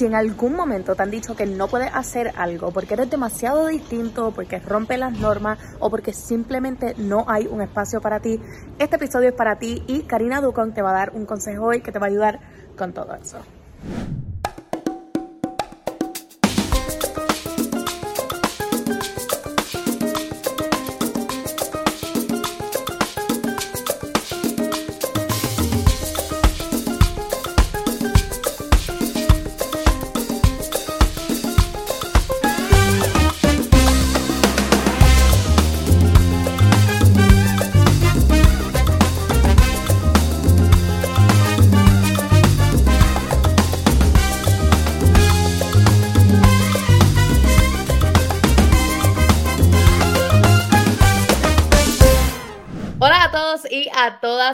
Si en algún momento te han dicho que no puedes hacer algo porque eres demasiado distinto, porque rompe las normas o porque simplemente no hay un espacio para ti, este episodio es para ti y Karina Ducon te va a dar un consejo hoy que te va a ayudar con todo eso.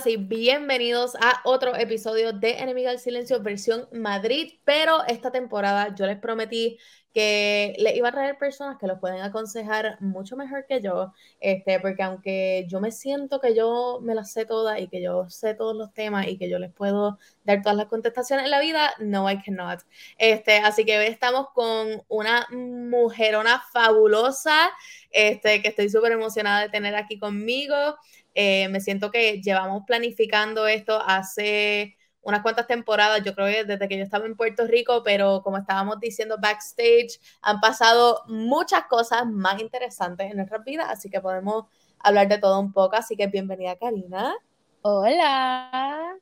Y bienvenidos a otro episodio de Enemiga del Silencio versión Madrid, pero esta temporada yo les prometí que les iba a traer personas que los pueden aconsejar mucho mejor que yo, este, porque aunque yo me siento que yo me las sé todas y que yo sé todos los temas y que yo les puedo dar todas las contestaciones en la vida, no, I cannot. Este, así que hoy estamos con una mujerona fabulosa, este, que estoy súper emocionada de tener aquí conmigo. Eh, me siento que llevamos planificando esto hace unas cuantas temporadas, yo creo que desde que yo estaba en Puerto Rico, pero como estábamos diciendo backstage, han pasado muchas cosas más interesantes en nuestras vidas, así que podemos hablar de todo un poco, así que bienvenida Karina. Hola.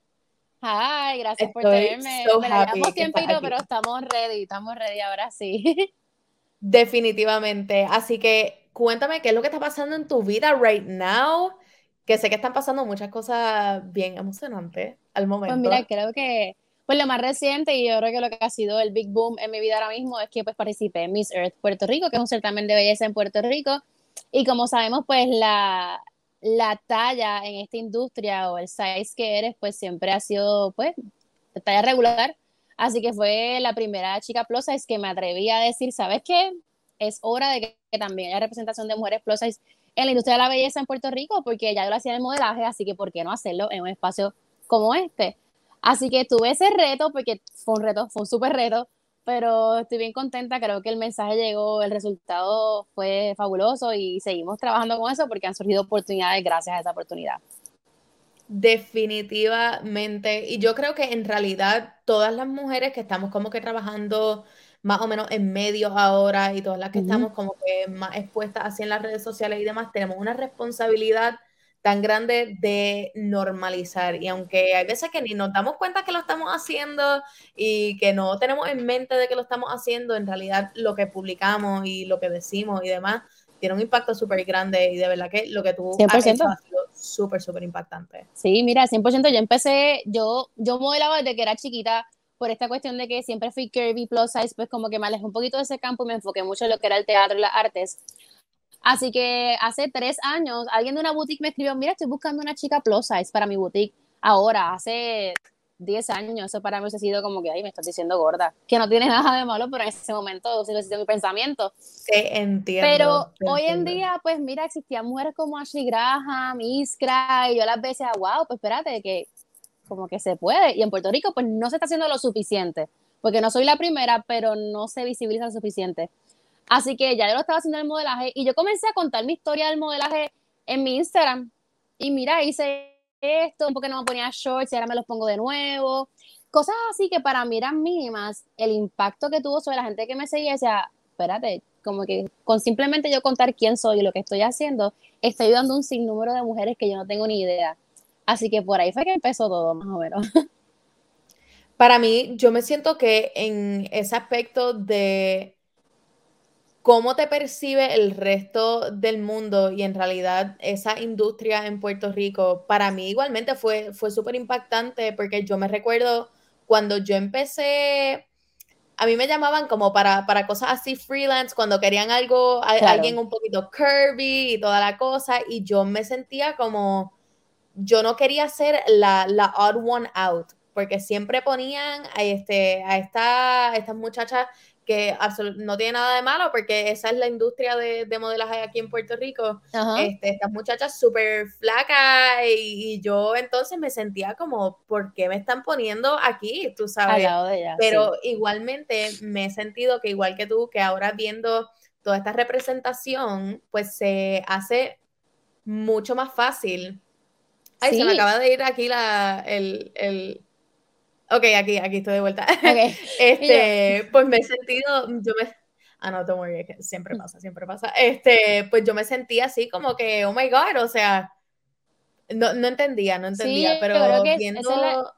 Hi, gracias por tenerme. So Me tiempito, pero estamos ready, estamos ready ahora sí. Definitivamente. Así que cuéntame qué es lo que está pasando en tu vida right now que sé que están pasando muchas cosas bien emocionantes al momento. Pues mira, creo que pues lo más reciente y yo creo que lo que ha sido el big boom en mi vida ahora mismo es que pues participé en Miss Earth Puerto Rico, que es un certamen de belleza en Puerto Rico. Y como sabemos, pues la, la talla en esta industria o el size que eres, pues siempre ha sido pues talla regular. Así que fue la primera chica plus size que me atreví a decir, ¿sabes qué? Es hora de que, que también haya representación de mujeres plus size en la industria de la belleza en Puerto Rico, porque ya yo lo hacía en el modelaje, así que ¿por qué no hacerlo en un espacio como este? Así que tuve ese reto, porque fue un reto, fue un súper reto, pero estoy bien contenta, creo que el mensaje llegó, el resultado fue fabuloso y seguimos trabajando con eso porque han surgido oportunidades gracias a esa oportunidad. Definitivamente, y yo creo que en realidad todas las mujeres que estamos como que trabajando más o menos en medios ahora y todas las que estamos como que más expuestas así en las redes sociales y demás, tenemos una responsabilidad tan grande de normalizar. Y aunque hay veces que ni nos damos cuenta que lo estamos haciendo y que no tenemos en mente de que lo estamos haciendo, en realidad lo que publicamos y lo que decimos y demás tiene un impacto súper grande y de verdad que lo que tú 100%. has hecho ha sido súper, súper impactante. Sí, mira, 100%. Yo empecé, yo, yo modelaba desde que era chiquita por esta cuestión de que siempre fui curvy plus size, pues como que me alejé un poquito de ese campo y me enfoqué mucho en lo que era el teatro y las artes. Así que hace tres años alguien de una boutique me escribió, mira, estoy buscando una chica plus size para mi boutique. Ahora, hace diez años, eso para mí ha sido como que, ay, me estás diciendo gorda, que no tiene nada de malo, pero en ese momento sí sido mi pensamiento. Sí, entiendo. Pero hoy en día, pues mira, existían mujeres como Ashley Graham, Iskra, y yo las veces, wow, pues espérate, que como que se puede. Y en Puerto Rico, pues no se está haciendo lo suficiente, porque no soy la primera, pero no se visualiza lo suficiente. Así que ya yo lo estaba haciendo el modelaje y yo comencé a contar mi historia del modelaje en mi Instagram. Y mira, hice esto, porque no me ponía shorts y ahora me los pongo de nuevo. Cosas así que para mí eran mínimas. El impacto que tuvo sobre la gente que me seguía, sea, espérate, como que con simplemente yo contar quién soy y lo que estoy haciendo, estoy ayudando a un sinnúmero de mujeres que yo no tengo ni idea. Así que por ahí fue que empezó todo, más o menos. Para mí, yo me siento que en ese aspecto de cómo te percibe el resto del mundo y en realidad esa industria en Puerto Rico, para mí igualmente fue, fue súper impactante porque yo me recuerdo cuando yo empecé, a mí me llamaban como para, para cosas así freelance, cuando querían algo, alguien un poquito curvy y toda la cosa, y yo me sentía como yo no quería ser la, la odd one out, porque siempre ponían a, este, a, esta, a estas muchachas que no tiene nada de malo porque esa es la industria de, de modelaje aquí en Puerto Rico. Este, estas muchachas súper flacas y, yo entonces me sentía como, ¿por qué me están poniendo aquí? Tú sabes. Pero igualmente me he sentido que igual que tú, que ahora viendo toda esta representación, pues se hace mucho más fácil. Ay, se me acaba de ir aquí la, el, el Ok, aquí, aquí estoy de vuelta. este, pues me he sentido, yo me, ah, no, don't worry, siempre mm. pasa, siempre pasa. Este, pues yo me sentí así como que, oh my God, o sea, no, no entendía, no entendía, pero viendo,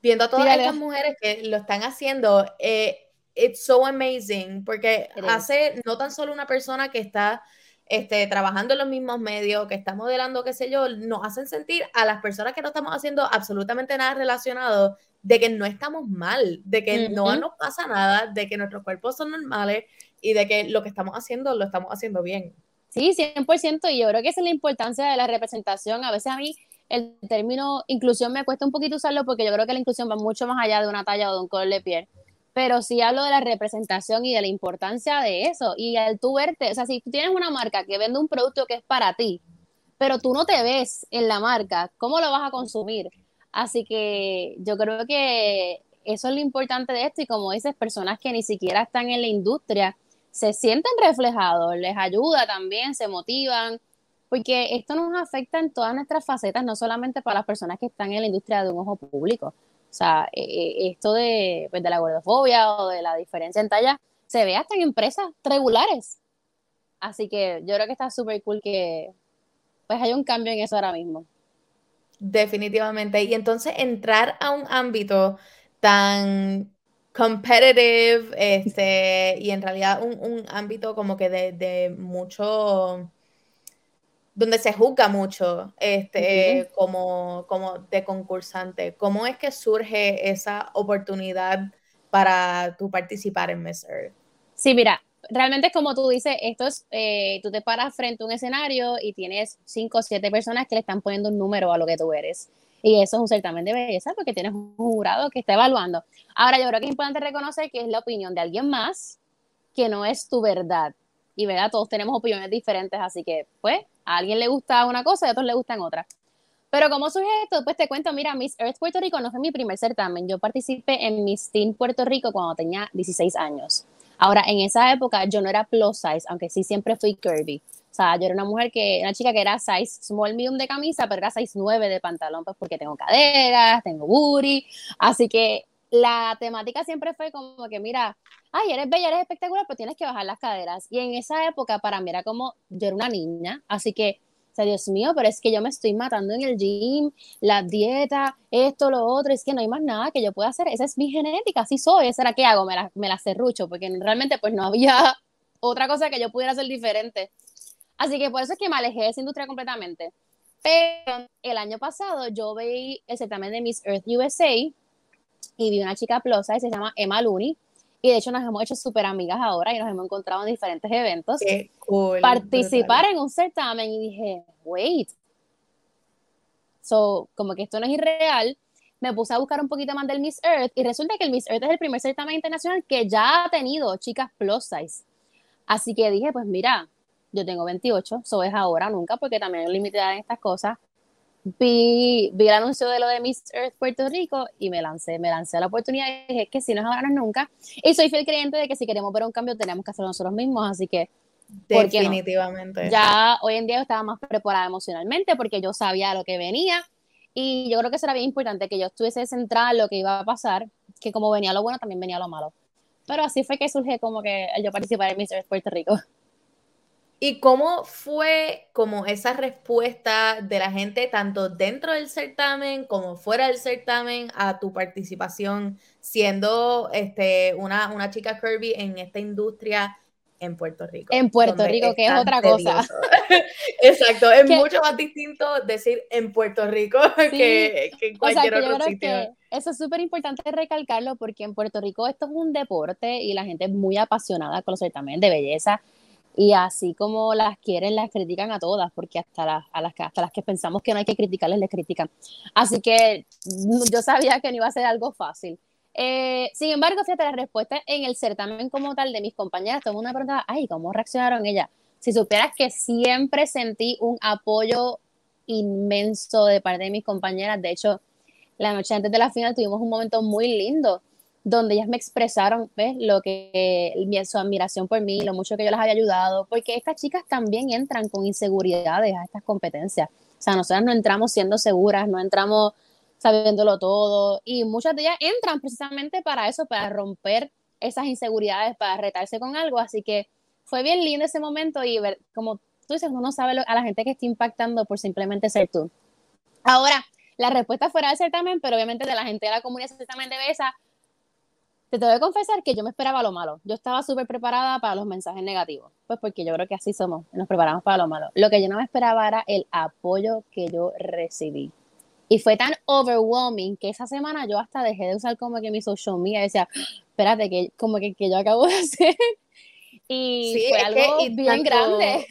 viendo a todas estas mujeres que lo están haciendo, eh, it's so amazing, porque hace no tan solo una persona que está este, trabajando en los mismos medios, que está modelando, qué sé yo, nos hacen sentir a las personas que no estamos haciendo absolutamente nada relacionado de que no estamos mal, de que no nos pasa nada, de que nuestros cuerpos son normales y de que lo que estamos haciendo lo estamos haciendo bien. Sí, 100%, y yo creo que esa es la importancia de la representación. A veces a mí el término inclusión me cuesta un poquito usarlo porque yo creo que la inclusión va mucho más allá de una talla o de un color de piel pero sí hablo de la representación y de la importancia de eso. Y al tú verte, o sea, si tú tienes una marca que vende un producto que es para ti, pero tú no te ves en la marca, ¿cómo lo vas a consumir? Así que yo creo que eso es lo importante de esto y como dices, personas que ni siquiera están en la industria se sienten reflejados, les ayuda también, se motivan, porque esto nos afecta en todas nuestras facetas, no solamente para las personas que están en la industria de un ojo público, o sea, eh, eh, esto de, pues, de la gordofobia o de la diferencia en talla se ve hasta en empresas regulares. Así que yo creo que está súper cool que pues haya un cambio en eso ahora mismo. Definitivamente. Y entonces entrar a un ámbito tan competitive, este, y en realidad un, un ámbito como que de, de mucho donde se juzga mucho este, como, como de concursante. ¿Cómo es que surge esa oportunidad para tú participar en Miss Earth? Sí, mira, realmente es como tú dices, esto es, eh, tú te paras frente a un escenario y tienes cinco o siete personas que le están poniendo un número a lo que tú eres. Y eso es un certamen de belleza porque tienes un jurado que está evaluando. Ahora, yo creo que es importante reconocer que es la opinión de alguien más, que no es tu verdad. Y verdad, todos tenemos opiniones diferentes, así que, pues, a alguien le gusta una cosa y a otros le gustan otra. Pero como surge esto, pues te cuento, mira, Miss Earth Puerto Rico no fue mi primer certamen. Yo participé en Miss Teen Puerto Rico cuando tenía 16 años. Ahora, en esa época yo no era plus size, aunque sí siempre fui curvy. O sea, yo era una mujer que, una chica que era size small medium de camisa, pero era size 9 de pantalón, pues porque tengo caderas, tengo booty. Así que la temática siempre fue como que, mira, ay, eres bella, eres espectacular, pero tienes que bajar las caderas. Y en esa época para mí era como, yo era una niña, así que, o sea, Dios mío, pero es que yo me estoy matando en el gym, la dieta, esto, lo otro, es que no hay más nada que yo pueda hacer, esa es mi genética, así soy, esa era que hago, me la, me la cerrucho, porque realmente pues no había otra cosa que yo pudiera hacer diferente. Así que por eso es que me alejé de esa industria completamente. Pero el año pasado yo vi el certamen de Miss Earth USA, y vi una chica plosa y se llama Emma Looney. Y de hecho nos hemos hecho súper amigas ahora y nos hemos encontrado en diferentes eventos. Qué cool, Participar en un certamen y dije, wait. So, como que esto no es irreal, me puse a buscar un poquito más del Miss Earth y resulta que el Miss Earth es el primer certamen internacional que ya ha tenido chicas plus size. Así que dije, pues mira, yo tengo 28, so es ahora nunca, porque también hay limitada en estas cosas vi, vi el anuncio de lo de Miss Earth Puerto Rico y me lancé, me lancé a la oportunidad y dije que si no es ahora no es nunca. Y soy fiel creyente de que si queremos ver un cambio tenemos que hacerlo nosotros mismos, así que definitivamente. Ya hoy en día yo estaba más preparada emocionalmente porque yo sabía lo que venía y yo creo que será bien importante que yo estuviese centrada en lo que iba a pasar, que como venía lo bueno también venía lo malo. Pero así fue que surge como que yo participar en Miss Earth Puerto Rico. ¿Y cómo fue como esa respuesta de la gente, tanto dentro del certamen como fuera del certamen, a tu participación siendo este, una, una chica curvy en esta industria en Puerto Rico? En Puerto Rico, que es otra cosa. Exacto, es mucho más distinto decir en Puerto Rico que, en cualquier otro sitio. eso es súper importante recalcarlo porque en Puerto Rico esto es un deporte y la gente es muy apasionada con los certámenes de belleza Y así como las quieren, las critican a todas, porque hasta las, a las, hasta las que pensamos que no hay que criticarles, les critican. Así que yo sabía que no iba a ser algo fácil. Eh, sin embargo, fíjate, la respuesta en el certamen como tal de mis compañeras, todo el mundo preguntaba, ay, ¿cómo reaccionaron ellas? Si supieras que siempre sentí un apoyo inmenso de parte de mis compañeras, de hecho, la noche antes de la final tuvimos un momento muy lindo donde ellas me expresaron, ¿ves? Lo que, su admiración por mí, lo mucho que yo las había ayudado, porque estas chicas también entran con inseguridades a estas competencias. O sea, nosotras no entramos siendo seguras, no entramos sabiéndolo todo, y muchas de ellas entran precisamente para eso, para romper esas inseguridades, para retarse con algo, así que fue bien lindo ese momento y ver, como tú dices, uno sabe a la gente que está impactando por simplemente ser tú. Ahora, la respuesta fuera del certamen, pero obviamente de la gente de la comunidad certamen de Besa, te tengo que confesar que yo me esperaba lo malo. Yo estaba súper preparada para los mensajes negativos, pues porque yo creo que así somos, nos preparamos para lo malo. Lo que yo no me esperaba era el apoyo que yo recibí. Y fue tan overwhelming que esa semana yo hasta dejé de usar como que mi social media y decía, espérate, que como que, que yo acabo de hacer. Y fue algo bien grande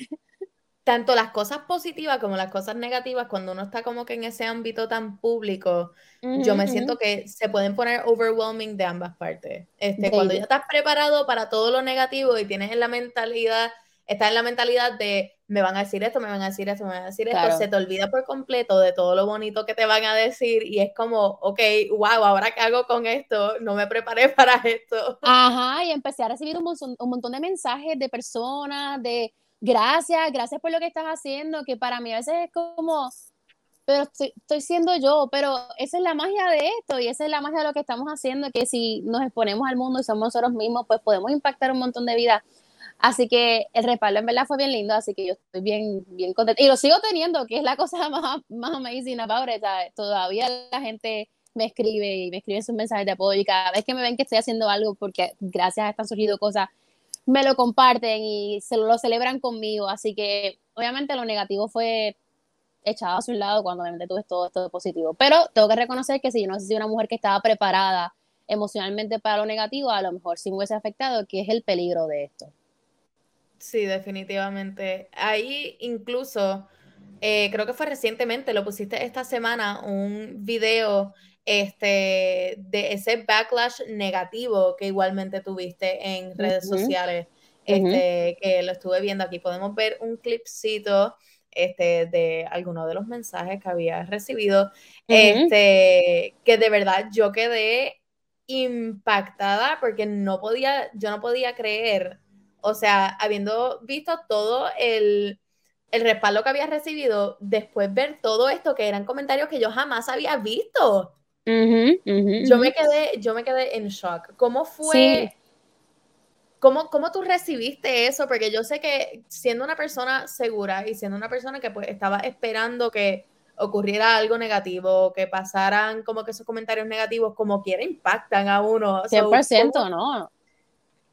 tanto las cosas positivas como las cosas negativas, cuando uno está como que en ese ámbito tan público, yo me siento que se pueden poner overwhelming de ambas partes. Este, cuando ya estás preparado para todo lo negativo y tienes en la mentalidad, estás en la mentalidad de me van a decir esto, me van a decir esto, me van a decir esto, se te olvida por completo de todo lo bonito que te van a decir y es como, ok, wow, ahora qué hago con esto, no me preparé para esto. Ajá, y empecé a recibir un un montón de mensajes de personas, de gracias, gracias por lo que estás haciendo, que para mí a veces es como, pero estoy, siendo yo, pero esa es la magia de esto y esa es la magia de lo que estamos haciendo, que si nos exponemos al mundo y somos nosotros mismos, pues podemos impactar un montón de vidas. Así que el respaldo en verdad fue bien lindo, así que yo estoy bien, bien contenta. Y lo sigo teniendo, que es la cosa más, más amazing about. Todavía la gente me escribe y me escribe sus mensajes de apoyo y cada vez que me ven que estoy haciendo algo, porque gracias a esto han surgido cosas me lo comparten y se lo celebran conmigo. Así que obviamente lo negativo fue echado a su lado cuando obviamente tuve todo esto positivo. Pero tengo que reconocer que si yo no soy una mujer que estaba preparada emocionalmente para lo negativo, a lo mejor sí me hubiese afectado, que es el peligro de esto. Sí, definitivamente. Ahí incluso, eh, creo que fue recientemente, lo pusiste esta semana, un video este, de ese backlash negativo que igualmente tuviste en redes sociales, este, que lo estuve viendo. Aquí. Podemos ver un clipcito este, de alguno de los mensajes que había recibido, este, que de verdad yo quedé impactada porque no podía, yo no podía creer, o sea, habiendo visto todo el, el respaldo que había recibido, después ver todo esto que eran comentarios que yo jamás había visto yo me quedé, yo me quedé en shock. ¿Cómo fue? ¿Cómo, ¿Cómo, tú recibiste eso? Porque yo sé que siendo una persona segura y siendo una persona que pues estaba esperando que ocurriera algo negativo, que pasaran como que esos comentarios negativos como quiera impactan a uno. 100%, ¿no?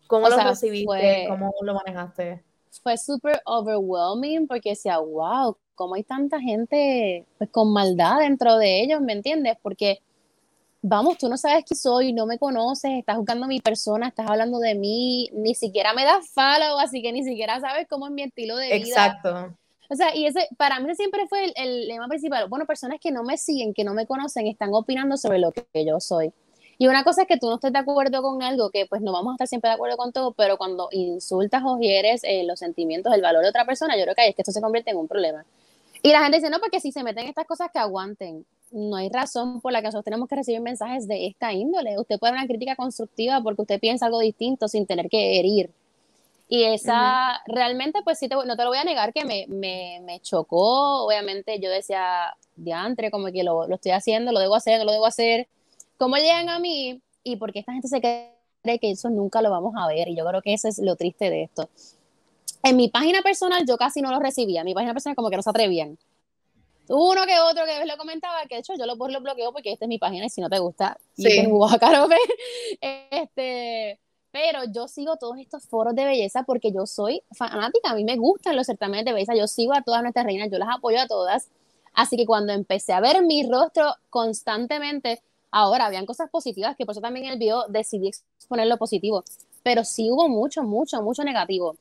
¿Cómo lo recibiste? ¿Cómo lo manejaste? Fue súper overwhelming porque decía, wow, cómo hay tanta gente pues, con maldad dentro de ellos, ¿me entiendes? Porque vamos, tú no sabes quién soy, no me conoces, estás jugando a mi persona, estás hablando de mí, ni siquiera me das follow, así que ni siquiera sabes cómo es mi estilo de vida. Exacto. O sea, y ese, para mí siempre fue el, el, lema principal. Bueno, personas que no me siguen, que no me conocen, están opinando sobre lo que yo soy. Y una cosa es que tú no estés de acuerdo con algo, que pues no vamos a estar siempre de acuerdo con todo, pero cuando insultas o hieres eh, los sentimientos, el valor de otra persona, yo creo que ahí es que esto se convierte en un problema. Y la gente dice, no, porque si se meten estas cosas que aguanten no hay razón por la que nosotros tenemos que recibir mensajes de esta índole. Usted puede dar una crítica constructiva porque usted piensa algo distinto sin tener que herir. Y esa, realmente, pues sí, no te lo voy a negar que me, me, me, chocó. Obviamente yo decía, diantre, como que lo, lo, estoy haciendo, lo debo hacer, no lo debo hacer. ¿Cómo llegan a mí? Y porque esta gente se cree que eso nunca lo vamos a ver. Y yo creo que eso es lo triste de esto. En mi página personal yo casi no lo recibía. En mi página personal como que no se atrevían uno que otro que lo comentaba, que de hecho yo lo, lo bloqueo porque esta es mi página y si no te gusta, sí. este, pero yo sigo todos estos foros de belleza porque yo soy fanática, a mí me gustan los certámenes de belleza, yo sigo a todas nuestras reinas, yo las apoyo a todas, así que cuando empecé a ver mi rostro constantemente, ahora habían cosas positivas, que por eso también en el video decidí exponer lo positivo, pero sí hubo mucho, mucho, mucho negativo.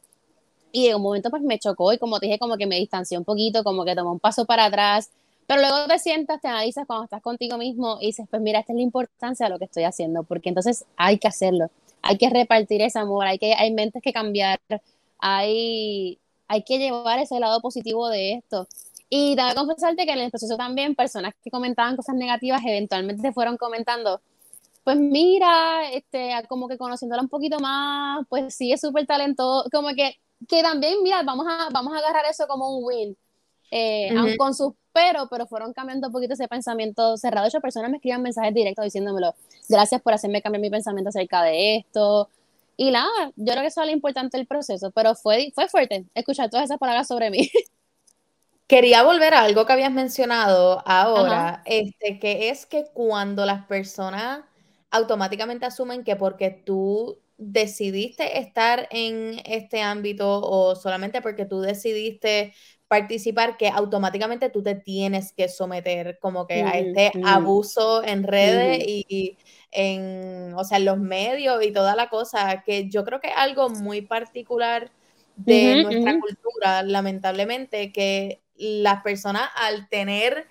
Y en un momento pues me chocó y como te dije, como que me distancié un poquito, como que tomé un paso para atrás. Pero luego te sientas, te analizas cuando estás contigo mismo y dices, pues mira, esta es la importancia de lo que estoy haciendo, porque entonces hay que hacerlo, hay que repartir ese amor, hay, que, hay mentes que cambiar, hay, hay que llevar ese lado positivo de esto. Y tengo que confesarte que en el proceso también personas que comentaban cosas negativas eventualmente fueron comentando, pues mira, este, como que conociéndola un poquito más, pues sí es súper talentoso, como que, que también, mira, vamos a, vamos a agarrar eso como un win, eh, con sus pero, pero fueron cambiando un poquito ese pensamiento cerrado. Hecho, personas me escriban mensajes directos diciéndomelo, gracias por hacerme cambiar mi pensamiento acerca de esto, y nada, yo creo que eso es lo importante del proceso, pero fue, fue fuerte escuchar todas esas palabras sobre mí. Quería volver a algo que habías mencionado ahora, este, que es que cuando las personas automáticamente asumen que porque tú decidiste estar en este ámbito o solamente porque tú decidiste participar, que automáticamente tú te tienes que someter como que a este abuso en redes y, en, o sea, en los medios y toda la cosa, que yo creo que es algo muy particular de nuestra cultura, lamentablemente, que las personas al tener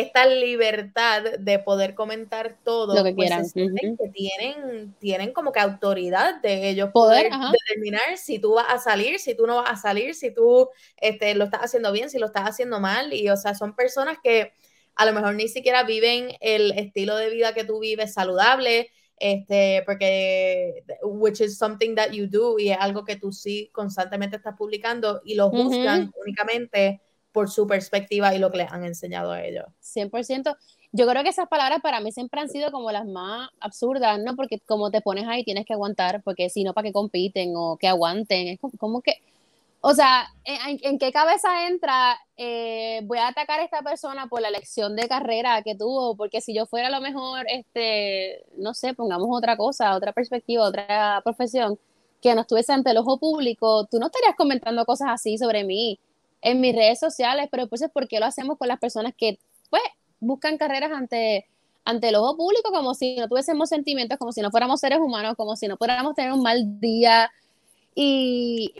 esta libertad de poder comentar todo, lo que pues, quieran. que tienen, tienen como que autoridad de ellos poder, determinar si tú vas a salir, si tú no vas a salir, si tú este, lo estás haciendo bien, si lo estás haciendo mal. Y o sea, son personas que a lo mejor ni siquiera viven el estilo de vida que tú vives saludable, este, porque, which is something that you do, y es algo que tú sí constantemente estás publicando y lo juzgan únicamente por su perspectiva y lo que les han enseñado a ellos. 100%. Yo creo que esas palabras para mí siempre han sido como las más absurdas, ¿no? Porque como te pones ahí tienes que aguantar, porque si no, ¿para qué compiten o que aguanten? Es como, que, o sea, ¿en, qué cabeza entra? Eh, voy a atacar a esta persona por la elección de carrera que tuvo, porque si yo fuera a lo mejor, este, no sé, pongamos otra cosa, otra perspectiva, otra profesión, que no estuviese ante el ojo público, tú no estarías comentando cosas así sobre mí en mis redes sociales, pero pues es porque lo hacemos con las personas que pues buscan carreras ante, ante el ojo público como si no tuviésemos sentimientos, como si no fuéramos seres humanos, como si no pudiéramos tener un mal día. Y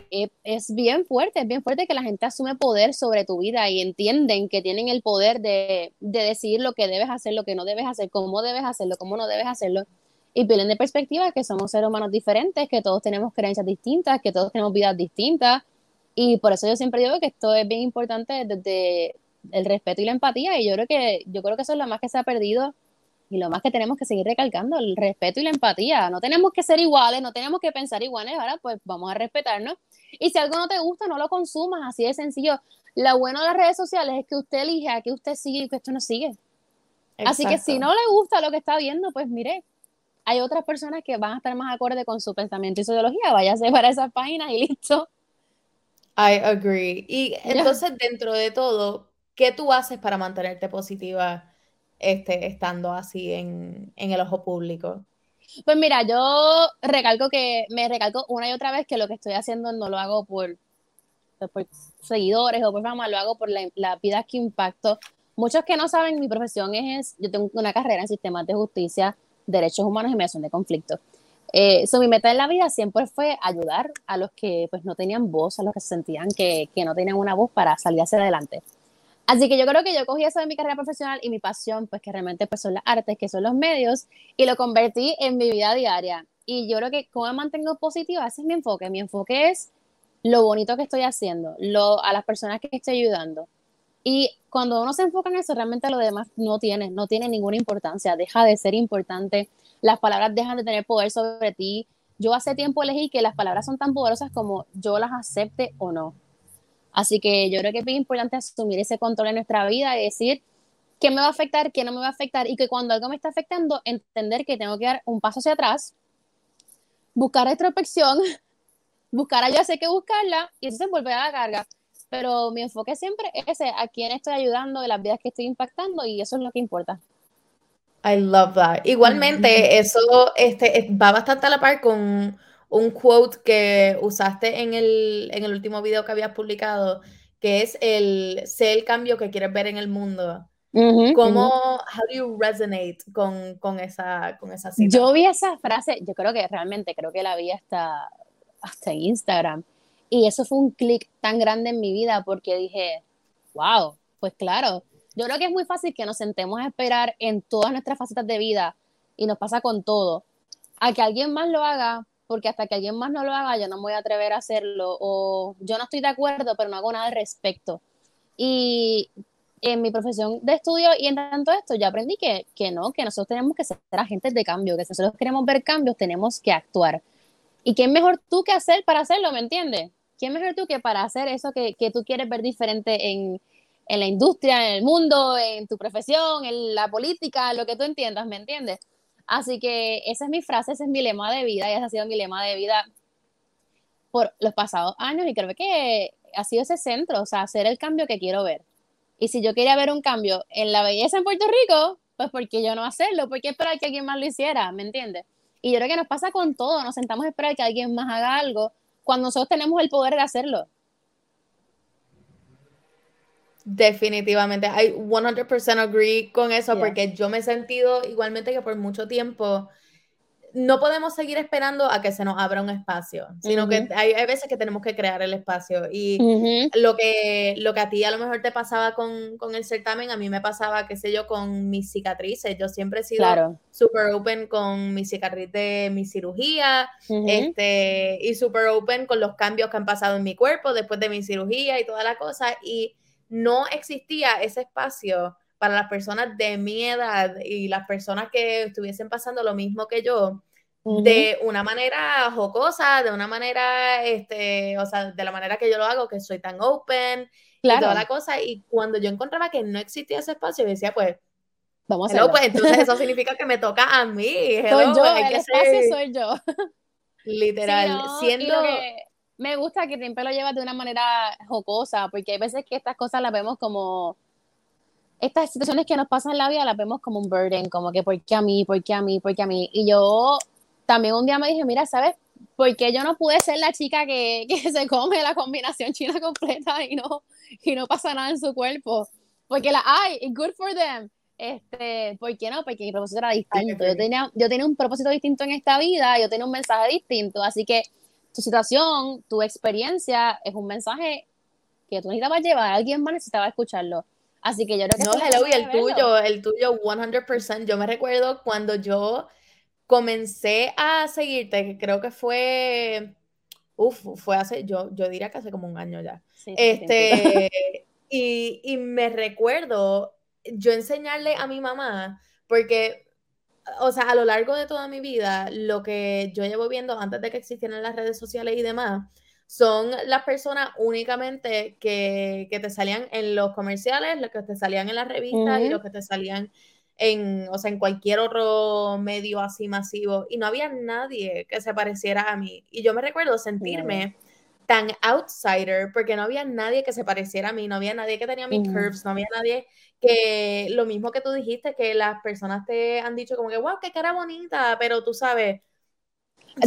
es bien fuerte, es bien fuerte que la gente asume poder sobre tu vida y entienden que tienen el poder de, de decidir lo que debes hacer, lo que no debes hacer, cómo debes hacerlo, cómo no debes hacerlo. Y pierden de perspectiva que somos seres humanos diferentes, que todos tenemos creencias distintas, que todos tenemos vidas distintas y por eso yo siempre digo que esto es bien importante desde el respeto y la empatía. Y yo creo que, yo creo que eso es lo más que se ha perdido y lo más que tenemos que seguir recalcando, el respeto y la empatía. No tenemos que ser iguales, no tenemos que pensar iguales, ahora pues vamos a respetarnos. Y si algo no te gusta, no lo consumas, así de sencillo. Lo bueno de las redes sociales es que usted elige a qué usted sigue y que esto no sigue. Así que si no le gusta lo que está viendo, pues mire, hay otras personas que van a estar más acorde con su pensamiento y su ideología, váyase para esas páginas y listo. I agree. Y entonces, dentro de todo, ¿qué tú haces para mantenerte positiva este, estando así en, el ojo público? Pues mira, yo recalco que, me recalco una y otra vez que lo que estoy haciendo no lo hago por, por seguidores o por fama, lo hago por la, la vida que impacto. Muchos que no saben, mi profesión es, yo tengo una carrera en sistemas de justicia, derechos humanos y mediación de conflictos. Eh, mi meta en la vida siempre fue ayudar a los que pues no tenían voz, a los que se sentían que, que no tenían una voz para salir hacia adelante. Así que yo creo que yo cogí eso de mi carrera profesional y mi pasión, pues que realmente pues, son las artes, que son los medios, y lo convertí en mi vida diaria. Y yo creo que como me mantengo positiva, ese es mi enfoque. Mi enfoque es lo bonito que estoy haciendo, lo, a las personas que estoy ayudando. Y cuando uno se enfoca en eso, realmente lo demás no tiene, no tiene ninguna importancia, deja de ser importante las palabras dejan de tener poder sobre ti. Yo hace tiempo elegí que las palabras son tan poderosas como yo las acepte o no. Así que yo creo que es bien importante asumir ese control en nuestra vida y decir qué me va a afectar, qué no me va a afectar y que cuando algo me está afectando, entender que tengo que dar un paso hacia atrás, buscar retrospección, buscar allá sé que buscarla y se vuelve a la carga. Pero mi enfoque siempre es ese, a quién estoy ayudando, de las vidas que estoy impactando y eso es lo que importa. I love that. Igualmente, eso este, va bastante a la par con un quote que usaste en el, en el último video que habías publicado, que es el sé el cambio que quieres ver en el mundo. ¿Cómo, how do you resonate con, con esa, con esa cita? Yo vi esa frase, yo creo que realmente, creo que la vi hasta, hasta en Instagram. Y eso fue un clic tan grande en mi vida porque dije, wow, pues claro, yo creo que es muy fácil que nos sentemos a esperar en todas nuestras facetas de vida y nos pasa con todo, a que alguien más lo haga, porque hasta que alguien más no lo haga, yo no me voy a atrever a hacerlo, o yo no estoy de acuerdo, pero no hago nada al respecto. Y en mi profesión de estudio y en tanto esto, yo aprendí que, que no, que nosotros tenemos que ser agentes de cambio, que si nosotros queremos ver cambios, tenemos que actuar. ¿Y quién mejor tú que hacer para hacerlo, me entiendes? ¿Quién mejor tú que para hacer eso que, que tú quieres ver diferente en, en la industria, en el mundo, en tu profesión, en la política, lo que tú entiendas, ¿me entiendes? Así que esa es mi frase, ese es mi lema de vida y ese ha sido mi lema de vida por los pasados años y creo que ha sido ese centro, o sea, hacer el cambio que quiero ver. Y si yo quería ver un cambio en la belleza en Puerto Rico, pues ¿por qué yo no hacerlo? ¿Por qué esperar que alguien más lo hiciera? ¿Me entiendes? Y yo creo que nos pasa con todo, nos sentamos a esperar que alguien más haga algo cuando nosotros tenemos el poder de hacerlo. Definitivamente, I 100% agree con eso porque yo me he sentido igualmente que por mucho tiempo no podemos seguir esperando a que se nos abra un espacio, sino que hay, veces que tenemos que crear el espacio. Y lo, que, lo que a ti a lo mejor te pasaba con, con, el certamen, a mí me pasaba, qué sé yo, con mis cicatrices. Yo siempre he sido super open con mi cicatriz de mi cirugía, este, y super open con los cambios que han pasado en mi cuerpo después de mi cirugía y toda la cosa. Y no existía ese espacio para las personas de mi edad y las personas que estuviesen pasando lo mismo que yo, de una manera jocosa, de una manera, este, o sea, de la manera que yo lo hago, que soy tan open y toda la cosa. Y cuando yo encontraba que no existía ese espacio, yo decía, pues, Vamos a pues entonces eso significa que me toca a mí. soy yo, el espacio soy yo. Literal, siendo... me gusta que siempre lo llevas de una manera jocosa, porque hay veces que estas cosas las vemos como estas situaciones que nos pasan en la vida las vemos como un burden, como que ¿por qué a mí? ¿Por qué a mí? ¿Por qué a mí? Y yo también un día me dije, mira, ¿sabes? ¿Por qué yo no pude ser la chica que, que se come la combinación china completa y no, y no pasa nada en su cuerpo? Porque la hay, good for them. Este, ¿Por qué no? Porque mi propósito era distinto. Yo tenía, yo tenía un propósito distinto en esta vida, yo tenía un mensaje distinto. Así que tu situación, tu experiencia es un mensaje que tú necesitabas llevar, alguien más necesitaba escucharlo. Así que yo creo que... No, hello, y el tuyo, el tuyo 100%. Yo me recuerdo cuando yo comencé a seguirte, que creo que fue, uf, fue hace, yo, yo diría que hace como un año ya. este, y, y me recuerdo yo enseñarle a mi mamá, porque o sea, a lo largo de toda mi vida, lo que yo llevo viendo antes de que existieran las redes sociales y demás, son las personas únicamente que, te salían en los comerciales, los que te salían en las revistas y los que te salían en, o sea, en cualquier otro medio así masivo. Y no había nadie que se pareciera a mí. Y yo me recuerdo sentirme tan outsider porque no había nadie que se pareciera a mí, no había nadie que tenía mis curves, no había nadie que lo mismo que tú dijiste, que las personas te han dicho como que, wow, qué cara bonita, pero tú sabes,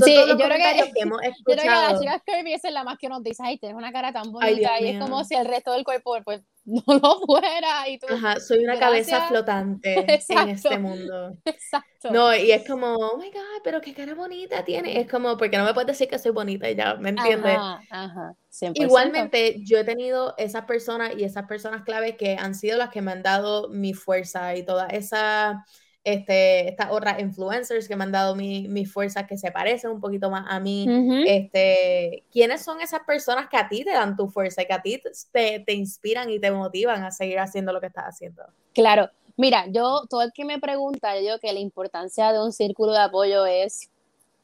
Sí, yo creo, que, que hemos yo creo que las chicas curvy es la más que nos dice, ay, tienes una cara tan bonita, y es como si el resto del cuerpo pues no lo fuera y tú. Ajá, soy una cabeza flotante en este mundo. Exacto. No, y es como, oh my god, pero qué cara bonita tiene. Es como, porque no me puedes decir que soy bonita y ya, ¿me entiendes? Ajá, ajá. Igualmente, yo he tenido esas personas y esas personas claves que han sido las que me han dado mi fuerza y toda esa este, estas otras influencers que me han dado mi, mi fuerza que se parecen un poquito más a mí. este, ¿Quiénes son esas personas que a ti te dan tu fuerza y que a ti te, te inspiran y te motivan a seguir haciendo lo que estás haciendo? Claro, mira, yo, todo el que me pregunta, yo que la importancia de un círculo de apoyo es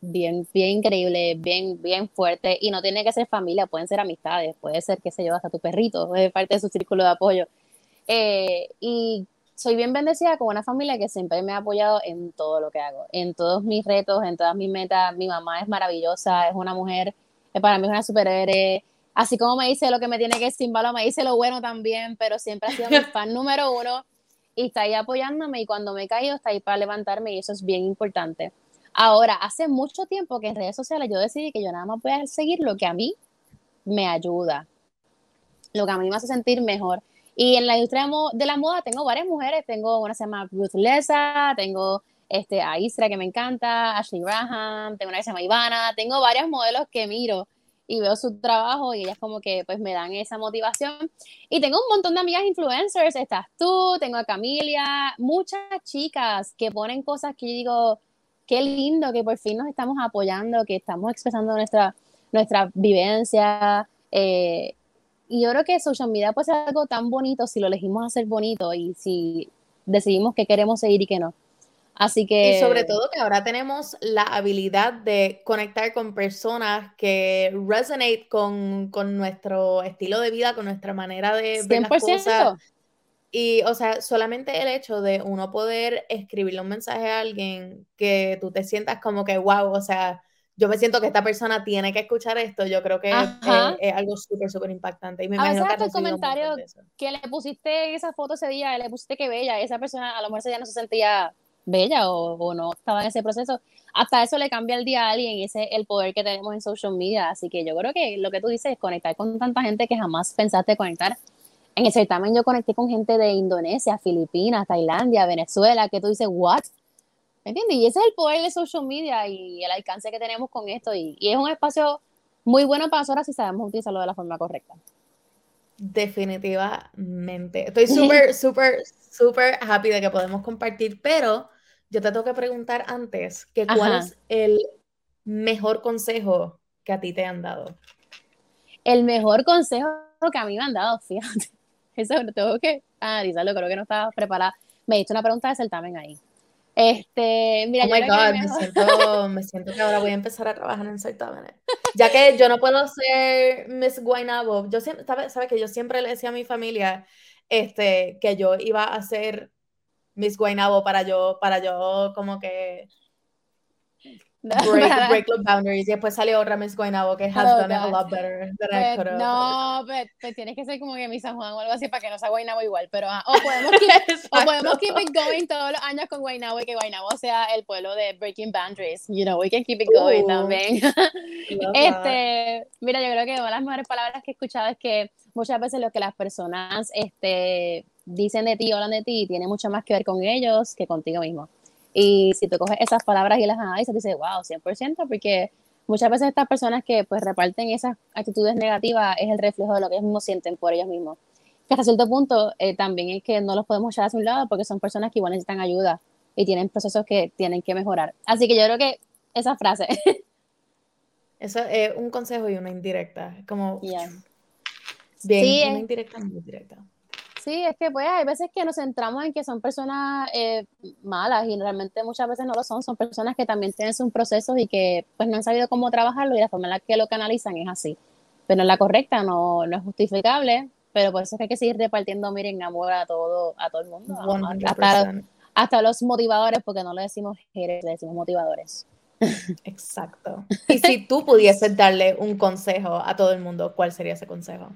bien, bien increíble, bien, bien fuerte y no tiene que ser familia, pueden ser amistades, puede ser, qué sé yo, hasta tu perrito, es parte de su círculo de apoyo. Eh, y soy bien bendecida con una familia que siempre me ha apoyado en todo lo que hago, en todos mis retos, en todas mis metas. Mi mamá es maravillosa, es una mujer, para mí es una superhéroe. Así como me dice lo que me tiene que decir malo, me dice lo bueno también, pero siempre ha sido mi fan número uno y está ahí apoyándome y cuando me he caído está ahí para levantarme y eso es bien importante. Ahora, hace mucho tiempo que en redes sociales yo decidí que yo nada más voy a seguir lo que a mí me ayuda, lo que a mí me hace sentir mejor. Y en la industria de la moda tengo varias mujeres, tengo una que se llama Ruth Lesa, tengo este, a Isra que me encanta, Ashley Graham, tengo una que se llama Ivana, tengo varios modelos que miro y veo su trabajo y ellas como que pues me dan esa motivación. Y tengo un montón de amigas influencers, estás tú, tengo a Camilia, muchas chicas que ponen cosas que yo digo, qué lindo que por fin nos estamos apoyando, que estamos expresando nuestra, nuestra vivencia. Eh, y yo creo que social media puede ser algo tan bonito si lo elegimos hacer bonito y si decidimos que queremos seguir y que no. Así que... Y sobre todo que ahora tenemos la habilidad de conectar con personas que resonate con, con nuestro estilo de vida, con nuestra manera de ver las cosas. Y, o sea, solamente el hecho de uno poder escribirle un mensaje a alguien que tú te sientas como que, wow, o sea, yo me siento que esta persona tiene que escuchar esto, yo creo que es, algo súper, súper impactante. Y me a imagino que comentario que le pusiste esa foto ese día, le pusiste que bella, esa persona a lo mejor ese día no se sentía bella o, no estaba en ese proceso, hasta eso le cambia el día a alguien y ese es el poder que tenemos en social media. Así que yo creo que lo que tú dices es conectar con tanta gente que jamás pensaste conectar. En el certamen yo conecté con gente de Indonesia, Filipinas, Tailandia, Venezuela, que tú dices, ¿what? ¿Me entiendes? Y ese es el poder de social media y el alcance que tenemos con esto. Y, y es un espacio muy bueno para nosotros si sabemos utilizarlo de la forma correcta. Definitivamente. Estoy súper, súper, súper happy de que podemos compartir, pero yo te tengo que preguntar antes que cuál es el mejor consejo que a ti te han dado. El mejor consejo que a mí me han dado, fíjate. Eso lo tengo que analizarlo, creo que no estaba preparada. Me hizo una pregunta de certamen ahí. Este, mira, oh my God, me, siento, me siento que ahora voy a empezar a trabajar en certámenes. Ya que yo no puedo ser Miss Guaynabo, yo siempre, ¿sabes? ¿sabe que yo siempre le decía a mi familia este, que yo iba a ser Miss Guaynabo para yo, para yo como que break, break the boundaries. Y después sale otra Miss Guaynabo que has oh, done it a lot better than I could have. No, pero tienes que ser como que Miss San Juan o algo así para que no sea Guaynabo igual. Pero ah, o, podemos keep, o podemos keep it going todos los años con Guaynabo y que Guaynabo sea el pueblo de breaking boundaries. You know, we can keep it going también. este, mira, yo creo que una de las mejores palabras que he escuchado es que muchas veces lo que las personas este, dicen de ti, hablan de ti, tiene mucho más que ver con ellos que contigo mismo. Y si tú coges esas palabras y las analizas, dices, wow, 100%, porque muchas veces estas personas que pues reparten esas actitudes negativas es el reflejo de lo que ellos mismos sienten por ellos mismos. Que hasta cierto punto eh, también es que no los podemos echar a un lado porque son personas que igual necesitan ayuda y tienen procesos que tienen que mejorar. Así que yo creo que esa frase. Eso es un consejo y una indirecta. Como. Bien, una indirecta, muy directa. Sí, es que pues hay veces que nos centramos en que son personas eh, malas y realmente muchas veces no lo son, son personas que también tienen sus procesos y que pues no han sabido cómo trabajarlo y la forma en la que lo canalizan es así. Pero es la correcta, no, no es justificable, pero por eso es que hay que seguir repartiendo, miren, amor a todo, a todo el mundo. Hasta, hasta, los motivadores, porque no le decimos haters, le decimos motivadores. Exacto. Y si tú pudieses darle un consejo a todo el mundo, ¿cuál sería ese consejo?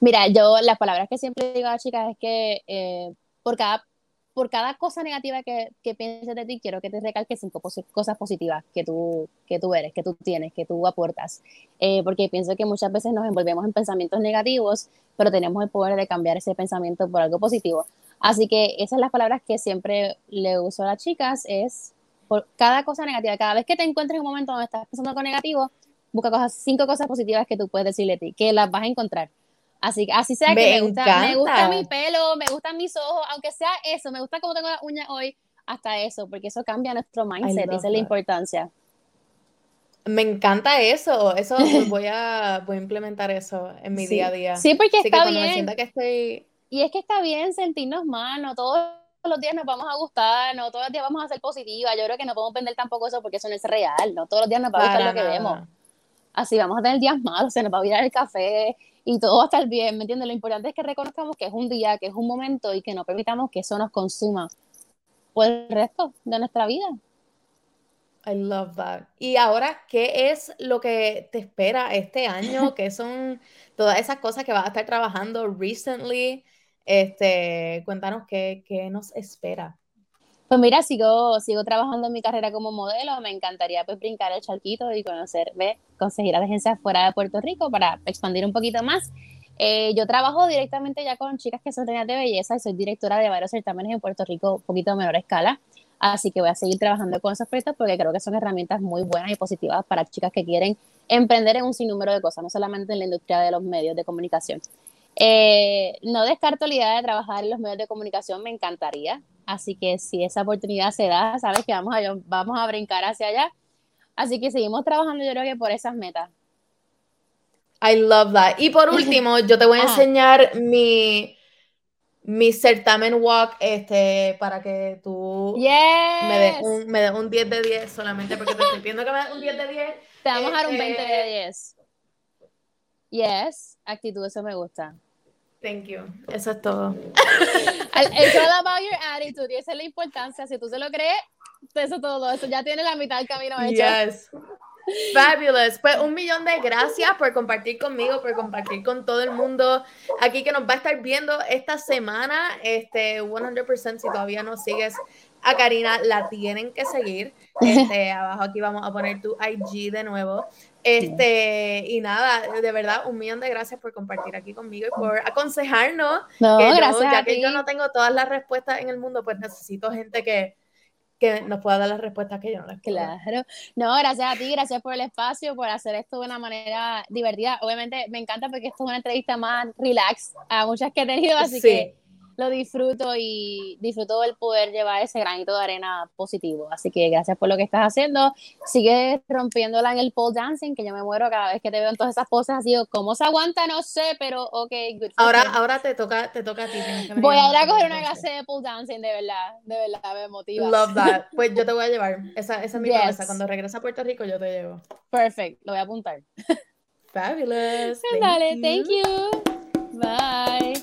Mira, yo las palabras que siempre digo a las chicas es que eh, por, cada, por cada cosa negativa que, que, pienses de ti, quiero que te recalques cinco cosas positivas que tú, que tú eres, que tú tienes, que tú aportas. Eh, porque pienso que muchas veces nos envolvemos en pensamientos negativos, pero tenemos el poder de cambiar ese pensamiento por algo positivo. Así que esas son las palabras que siempre le uso a las chicas, es por cada cosa negativa, cada vez que te encuentres en un momento donde estás pensando algo negativo, busca cosas, cinco cosas positivas que tú puedes decirle a ti, que las vas a encontrar. Así, así sea que me gusta, me gusta mi pelo, me gustan mis ojos, aunque sea eso, me gusta cómo tengo las uñas hoy, hasta eso, porque eso cambia nuestro mindset, esa es la importancia. Me encanta eso, eso voy a, voy a implementar eso en mi día a día. Sí, porque está bien. Y es que está bien sentirnos mal, no todos los días nos vamos a gustar, no todos los días vamos a ser positivas, yo creo que no podemos vender tampoco eso porque eso no es real, no todos los días nos va a gustar lo que vemos. Así vamos a tener días malos, se nos va a virar el café, y todo va a estar bien, ¿me entiendes? Lo importante es que reconozcamos que es un día, que es un momento y que no permitamos que eso nos consuma por el resto de nuestra vida. I love that. Y ahora, ¿qué es lo que te espera este año? ¿Qué son todas esas cosas que vas a estar trabajando recently? Este, cuéntanos qué, qué nos espera. Pues mira, sigo, sigo trabajando en mi carrera como modelo, me encantaría pues brincar el charquito y conocer, ve, conseguir agencias fuera de Puerto Rico para expandir un poquito más. Eh, yo trabajo directamente ya con chicas que son reinas de belleza y soy directora de varios certámenes en Puerto Rico, un poquito a menor escala. Así que voy a seguir trabajando con esos proyectos porque creo que son herramientas muy buenas y positivas para chicas que quieren emprender en un sinnúmero de cosas, no solamente en la industria de los medios de comunicación. Eh, no descarto la idea de trabajar en los medios de comunicación, me encantaría. Así que si esa oportunidad se da, sabes que vamos a, vamos a brincar hacia allá. Así que seguimos trabajando, yo creo que por esas metas. I love that. Y por último, yo te voy a enseñar mi, mi certamen walk este, para que tú me des un, me un 10 de 10 solamente porque te estoy pidiendo que me des un 10 de 10. Te vamos a dar un 20 de 10. Este, yes, actitud, eso me gusta. Thank you. Eso es todo. It's all about your attitude y esa es la importancia. Si tú se lo crees, eso todo. Eso ya tiene la mitad del camino hecho. Yes. Fabulous. Pues un millón de gracias por compartir conmigo, por compartir con todo el mundo aquí que nos va a estar viendo esta semana. Este, 100% si todavía no sigues a Karina, la tienen que seguir. Este, abajo aquí vamos a poner tu IG de nuevo. Este, y nada, de verdad, un millón de gracias por compartir aquí conmigo y por aconsejarnos. No, gracias. ya que yo no tengo todas las respuestas en el mundo, pues necesito gente que, que nos pueda dar las respuestas que yo no las Claro. No, gracias a ti, gracias por el espacio, por hacer esto de una manera divertida. Obviamente me encanta porque esto es una entrevista más relax a muchas que he tenido, así que lo disfruto y disfruto el poder llevar ese granito de arena positivo. Así que gracias por lo que estás haciendo. Sigue rompiéndola en el pole dancing, que yo me muero cada vez que te veo en todas esas poses así. ¿Cómo se aguanta? No sé, pero ok, good. Ahora, ahora te toca, te toca a ti. Voy a ir a coger una clase de pole dancing, de verdad, de verdad, me motiva. Love that. Pues yo te voy a llevar. Esa, esa es mi promesa. Cuando regrese a Puerto Rico, yo te llevo. Perfect, lo voy a apuntar. Fabulous. Dale, thank you. Bye.